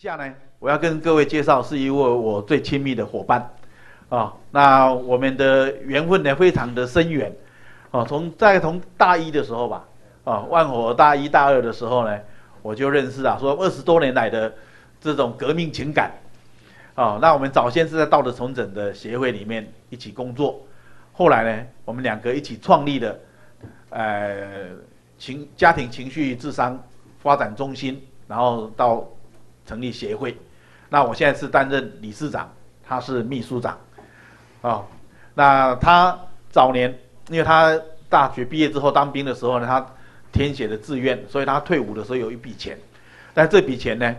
下呢，我要跟各位介绍是一位我最亲密的伙伴，啊，那我们的缘分呢非常的深远，啊，从在从大一的时候吧，啊，万火大一大二的时候呢，我就认识啊，说二十多年来的这种革命情感，啊，那我们早先是在道德重整的协会里面一起工作，后来呢，我们两个一起创立了，呃，情家庭情绪智商发展中心，然后到。成立协会，那我现在是担任理事长，他是秘书长，啊、哦，那他早年因为他大学毕业之后当兵的时候呢，他填写的志愿，所以他退伍的时候有一笔钱，但这笔钱呢，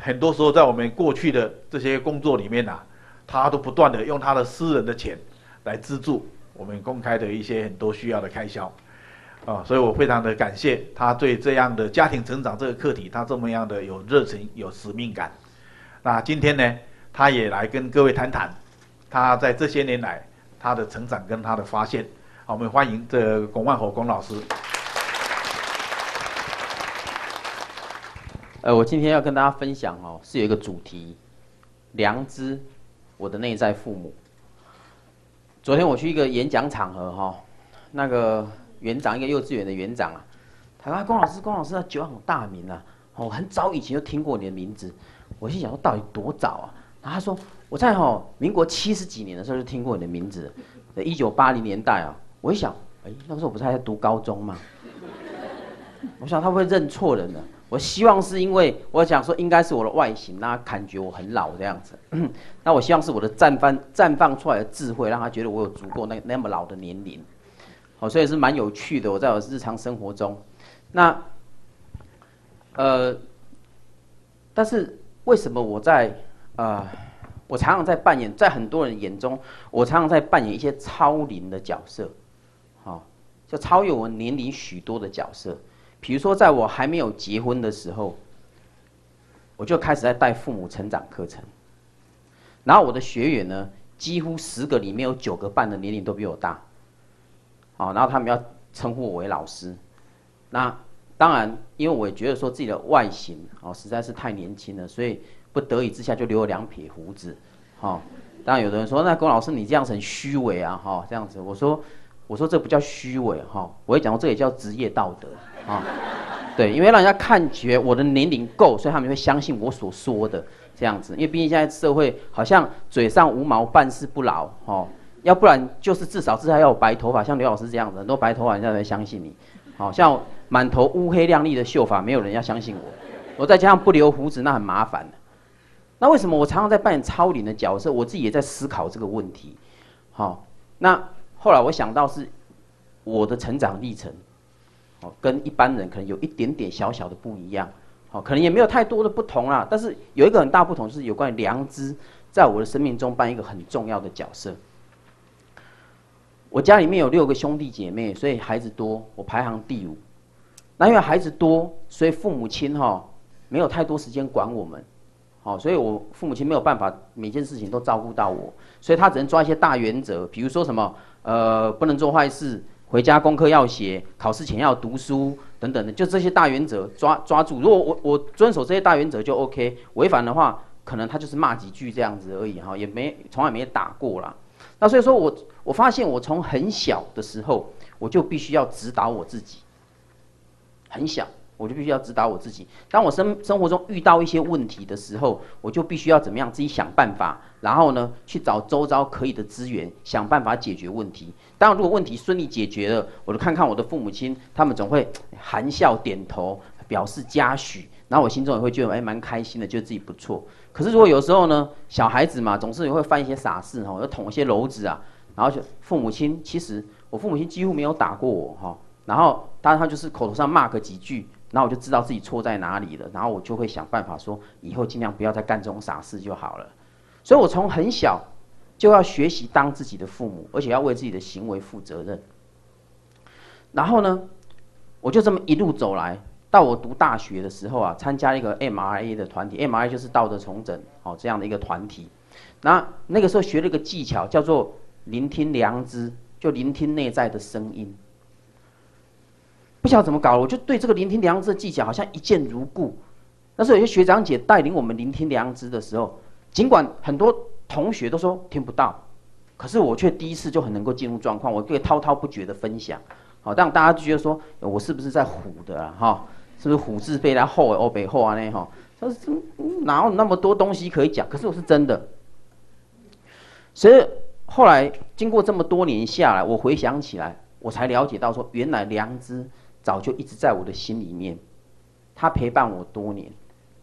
很多时候在我们过去的这些工作里面呐、他都不断的用他的私人的钱来资助我们公开的一些很多需要的开销。啊，所以我非常的感谢他对这样的家庭成长这个课题，他这么样的有热情、有使命感。那今天呢，他也来跟各位谈谈他在这些年来他的成长跟他的发现。好，我们欢迎这龚万火龚老师。呃，我今天要跟大家分享哦，是有一个主题，良知，我的内在父母。昨天我去一个演讲场合哈，那个。园长，一个幼稚园的园长啊，他说：“龚老师，龚老师，他久仰大名啊，哦，很早以前就听过你的名字。”我心想说：“到底多早啊？”然后他说：“我在哦，民国七十几年的时候就听过你的名字，在一九八零年代啊。”我一想，哎，那个时候我不是还在读高中吗？我想他会认错人呢？我希望是因为我想说，应该是我的外形让他感觉我很老这样子。那我希望是我的绽放绽放出来的智慧，让他觉得我有足够那那么老的年龄。好，所以是蛮有趣的。我在我日常生活中，那，呃，但是为什么我在啊、呃，我常常在扮演，在很多人眼中，我常常在扮演一些超龄的角色，好，就超越我年龄许多的角色。比如说，在我还没有结婚的时候，我就开始在带父母成长课程，然后我的学员呢，几乎十个里面有九个半的年龄都比我大。好，然后他们要称呼我为老师，那当然，因为我也觉得说自己的外形哦实在是太年轻了，所以不得已之下就留了两撇胡子。好，当然有的人说，那龚老师你这样子很虚伪啊，哈，这样子，我说，我说这不叫虚伪哈，我会讲说这也叫职业道德啊，对，因为让人家看觉我的年龄够，所以他们会相信我所说的这样子，因为毕竟现在社会好像嘴上无毛，办事不牢，哈。要不然就是至少至少要有白头发，像刘老师这样子，很多白头发人家才相信你。好像满头乌黑亮丽的秀发，没有人要相信我。我再加上不留胡子，那很麻烦。那为什么我常常在扮演超龄的角色？我自己也在思考这个问题。好，那后来我想到是我的成长历程，哦，跟一般人可能有一点点小小的不一样。好，可能也没有太多的不同啦。但是有一个很大不同，就是有关于良知，在我的生命中扮演一个很重要的角色。我家里面有六个兄弟姐妹，所以孩子多，我排行第五。那因为孩子多，所以父母亲哈没有太多时间管我们，好，所以我父母亲没有办法每件事情都照顾到我，所以他只能抓一些大原则，比如说什么呃不能做坏事，回家功课要写，考试前要读书等等的，就这些大原则抓抓住。如果我我遵守这些大原则就 OK，违反的话，可能他就是骂几句这样子而已哈，也没从来没打过啦。那所以说我我发现我从很小的时候我就必须要指导我自己，很小我就必须要指导我自己。当我生生活中遇到一些问题的时候，我就必须要怎么样自己想办法，然后呢去找周遭可以的资源，想办法解决问题。当然，如果问题顺利解决了，我就看看我的父母亲，他们总会含笑点头，表示嘉许。然后我心中也会觉得哎，蛮开心的，觉得自己不错。可是如果有时候呢，小孩子嘛，总是也会犯一些傻事哈，要捅一些篓子啊。然后就父母亲，其实我父母亲几乎没有打过我哈。然后当然他就是口头上骂个几句，然后我就知道自己错在哪里了。然后我就会想办法说，以后尽量不要再干这种傻事就好了。所以我从很小就要学习当自己的父母，而且要为自己的行为负责任。然后呢，我就这么一路走来。到我读大学的时候啊，参加一个 MRA 的团体，MRA 就是道德重整哦这样的一个团体。那那个时候学了一个技巧，叫做聆听良知，就聆听内在的声音。不晓得怎么搞，我就对这个聆听良知的技巧好像一见如故。那时候有些学长姐带领我们聆听良知的时候，尽管很多同学都说听不到，可是我却第一次就很能够进入状况，我可以滔滔不绝的分享，好，让大家就觉得说我是不是在唬的啦，哈，是不是虎字背来后哦背后啊那哈，他说哪有那么多东西可以讲？可是我是真的。所以后来经过这么多年下来，我回想起来，我才了解到说，原来良知早就一直在我的心里面，他陪伴我多年，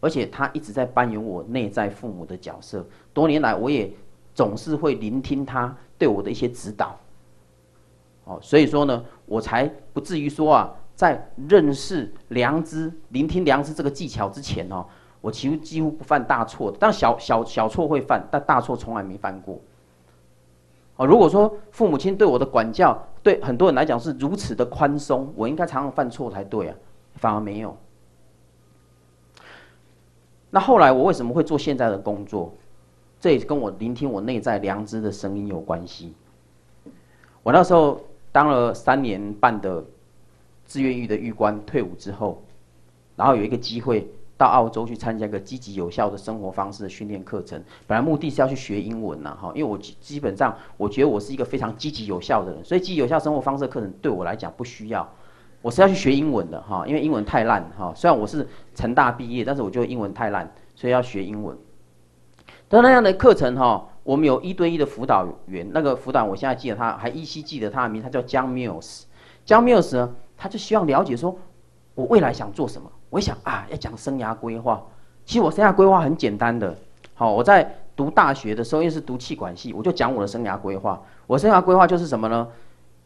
而且他一直在扮演我内在父母的角色。多年来，我也总是会聆听他对我的一些指导。哦，所以说呢，我才不至于说啊，在认识良知、聆听良知这个技巧之前哦，我其实几乎不犯大错的，但小小小错会犯，但大错从来没犯过。哦，如果说父母亲对我的管教，对很多人来讲是如此的宽松，我应该常常犯错才对啊，反而没有。那后来我为什么会做现在的工作？这也跟我聆听我内在良知的声音有关系。我那时候当了三年半的志愿役的役官，退伍之后，然后有一个机会。到澳洲去参加一个积极有效的生活方式的训练课程，本来目的是要去学英文呐，哈，因为我基本上我觉得我是一个非常积极有效的人，所以积极有效生活方式的课程对我来讲不需要，我是要去学英文的哈，因为英文太烂哈，虽然我是成大毕业，但是我觉得英文太烂，所以要学英文。但那样的课程哈，我们有一对一的辅导员，那个辅导我现在记得他还依稀记得他的名，他叫江 Mills，江 Mills 呢，他就希望了解说，我未来想做什么。我想啊，要讲生涯规划。其实我生涯规划很简单的。好，我在读大学的时候，因为是读气管系，我就讲我的生涯规划。我生涯规划就是什么呢？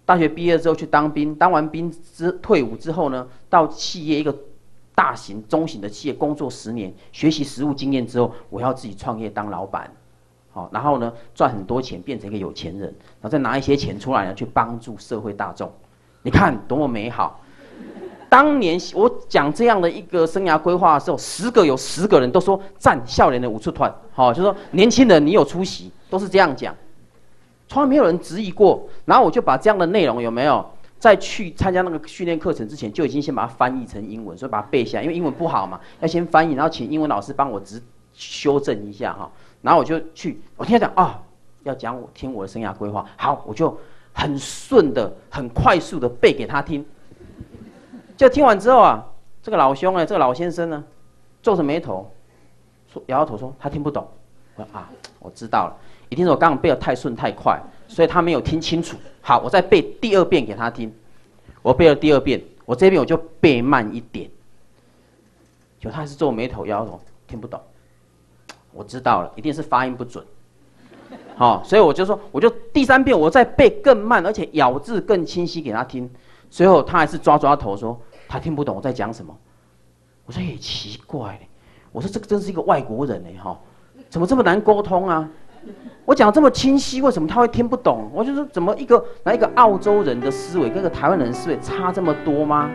大学毕业之后去当兵，当完兵之退伍之后呢，到企业一个大型、中型的企业工作十年，学习实务经验之后，我要自己创业当老板。好，然后呢，赚很多钱，变成一个有钱人，然后再拿一些钱出来呢，去帮助社会大众。你看多么美好！当年我讲这样的一个生涯规划的时候，十个有十个人都说赞少年的武术团，好，就说年轻人你有出息，都是这样讲，从来没有人质疑过。然后我就把这样的内容有没有在去参加那个训练课程之前，就已经先把它翻译成英文，所以把它背下来，因为英文不好嘛，要先翻译，然后请英文老师帮我直修正一下哈。然后我就去，我听他讲啊，要讲我听我的生涯规划，好，我就很顺的、很快速的背给他听。就听完之后啊，这个老兄呢，这个老先生呢，皱着眉头，说摇摇头说他听不懂。我说啊，我知道了，一定是我刚刚背得太顺太快，所以他没有听清楚。好，我再背第二遍给他听。我背了第二遍，我这边我就背慢一点。就他还是皱眉头摇摇头，听不懂。我知道了，一定是发音不准。好，所以我就说，我就第三遍我再背更慢，而且咬字更清晰给他听。随后他还是抓抓头说。他听不懂我在讲什么，我说也奇怪，我说这个真是一个外国人哎哈，怎么这么难沟通啊？我讲这么清晰，为什么他会听不懂？我就说怎么一个来一个澳洲人的思维跟个台湾人思维差这么多吗？